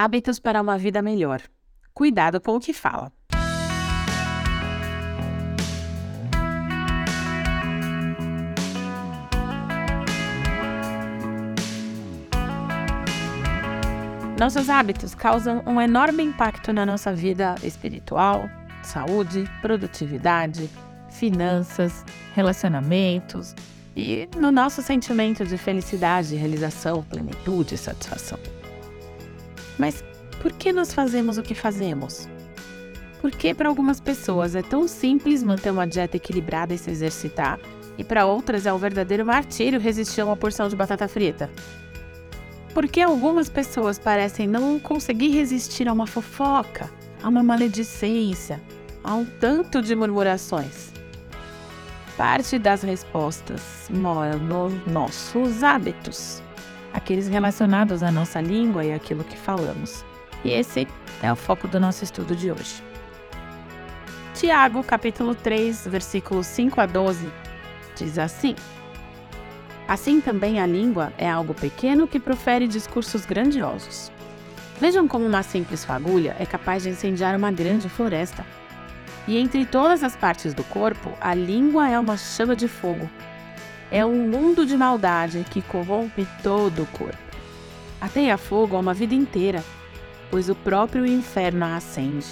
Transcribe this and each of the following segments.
Hábitos para uma vida melhor. Cuidado com o que fala. Nossos hábitos causam um enorme impacto na nossa vida espiritual, saúde, produtividade, finanças, relacionamentos e no nosso sentimento de felicidade, realização, plenitude e satisfação. Mas por que nós fazemos o que fazemos? Por que para algumas pessoas é tão simples manter uma dieta equilibrada e se exercitar, e para outras é um verdadeiro martírio resistir a uma porção de batata frita? Por que algumas pessoas parecem não conseguir resistir a uma fofoca, a uma maledicência, a um tanto de murmurações? Parte das respostas mora nos nossos hábitos, aqueles relacionados à nossa língua e aquilo que falamos. E esse é o foco do nosso estudo de hoje. Tiago, capítulo 3, versículos 5 a 12, diz assim: Assim também a língua é algo pequeno que profere discursos grandiosos. Vejam como uma simples fagulha é capaz de incendiar uma grande floresta. E entre todas as partes do corpo, a língua é uma chama de fogo. É um mundo de maldade que corrompe todo o corpo. Ateia fogo a uma vida inteira, pois o próprio inferno a acende.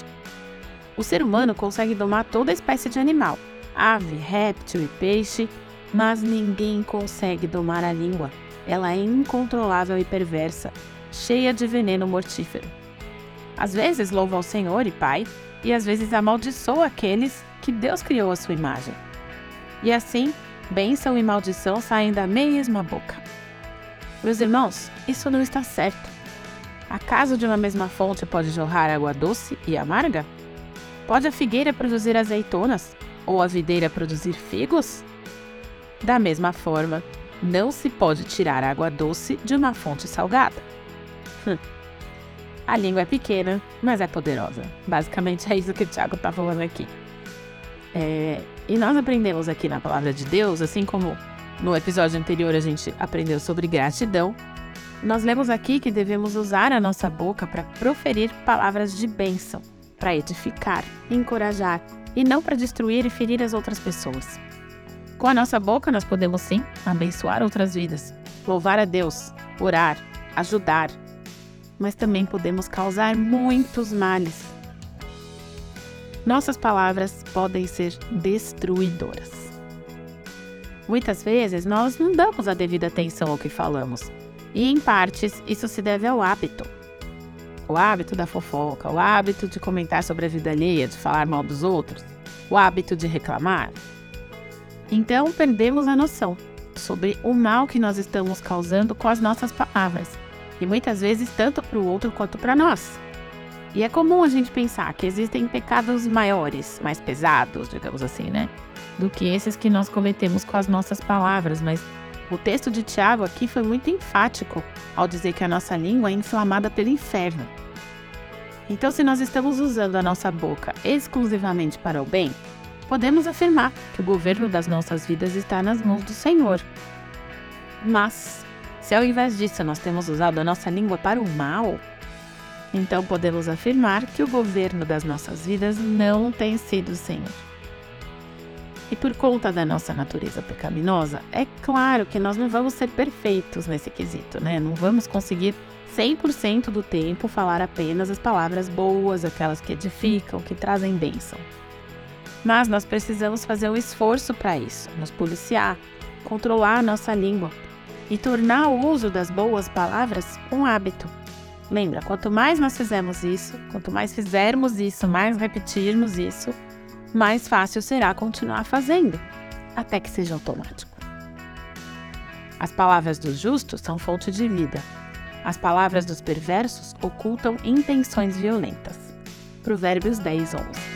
O ser humano consegue domar toda espécie de animal, ave, réptil e peixe, mas ninguém consegue domar a língua. Ela é incontrolável e perversa, cheia de veneno mortífero. Às vezes louva ao Senhor e Pai, e às vezes amaldiçoa aqueles que Deus criou à sua imagem. E assim, bênção e maldição saem da mesma boca. Meus irmãos, isso não está certo. Acaso de uma mesma fonte pode jorrar água doce e amarga? Pode a figueira produzir azeitonas ou a videira produzir figos? Da mesma forma, não se pode tirar água doce de uma fonte salgada. Hum. A língua é pequena, mas é poderosa. Basicamente é isso que o Tiago está falando aqui. É, e nós aprendemos aqui na palavra de Deus, assim como no episódio anterior a gente aprendeu sobre gratidão, nós lemos aqui que devemos usar a nossa boca para proferir palavras de bênção, para edificar, encorajar e não para destruir e ferir as outras pessoas. Com a nossa boca, nós podemos sim abençoar outras vidas, louvar a Deus, orar, ajudar, mas também podemos causar muitos males. Nossas palavras podem ser destruidoras. Muitas vezes nós não damos a devida atenção ao que falamos, e em partes isso se deve ao hábito. O hábito da fofoca, o hábito de comentar sobre a vida alheia, de falar mal dos outros, o hábito de reclamar, então perdemos a noção sobre o mal que nós estamos causando com as nossas palavras, e muitas vezes tanto para o outro quanto para nós. E é comum a gente pensar que existem pecados maiores, mais pesados, digamos assim, né? Do que esses que nós cometemos com as nossas palavras, mas o texto de Tiago aqui foi muito enfático ao dizer que a nossa língua é inflamada pelo inferno. Então, se nós estamos usando a nossa boca exclusivamente para o bem, podemos afirmar que o governo das nossas vidas está nas mãos do Senhor. Mas, se ao invés disso nós temos usado a nossa língua para o mal, então podemos afirmar que o governo das nossas vidas não tem sido o Senhor. E por conta da nossa natureza pecaminosa, é claro que nós não vamos ser perfeitos nesse quesito, né? Não vamos conseguir 100% do tempo falar apenas as palavras boas, aquelas que edificam, que trazem bênção. Mas nós precisamos fazer um esforço para isso, nos policiar, controlar a nossa língua e tornar o uso das boas palavras um hábito. Lembra, quanto mais nós fizermos isso, quanto mais fizermos isso, mais repetirmos isso, mais fácil será continuar fazendo, até que seja automático. As palavras dos justos são fonte de vida. As palavras dos perversos ocultam intenções violentas. Provérbios 10, 11.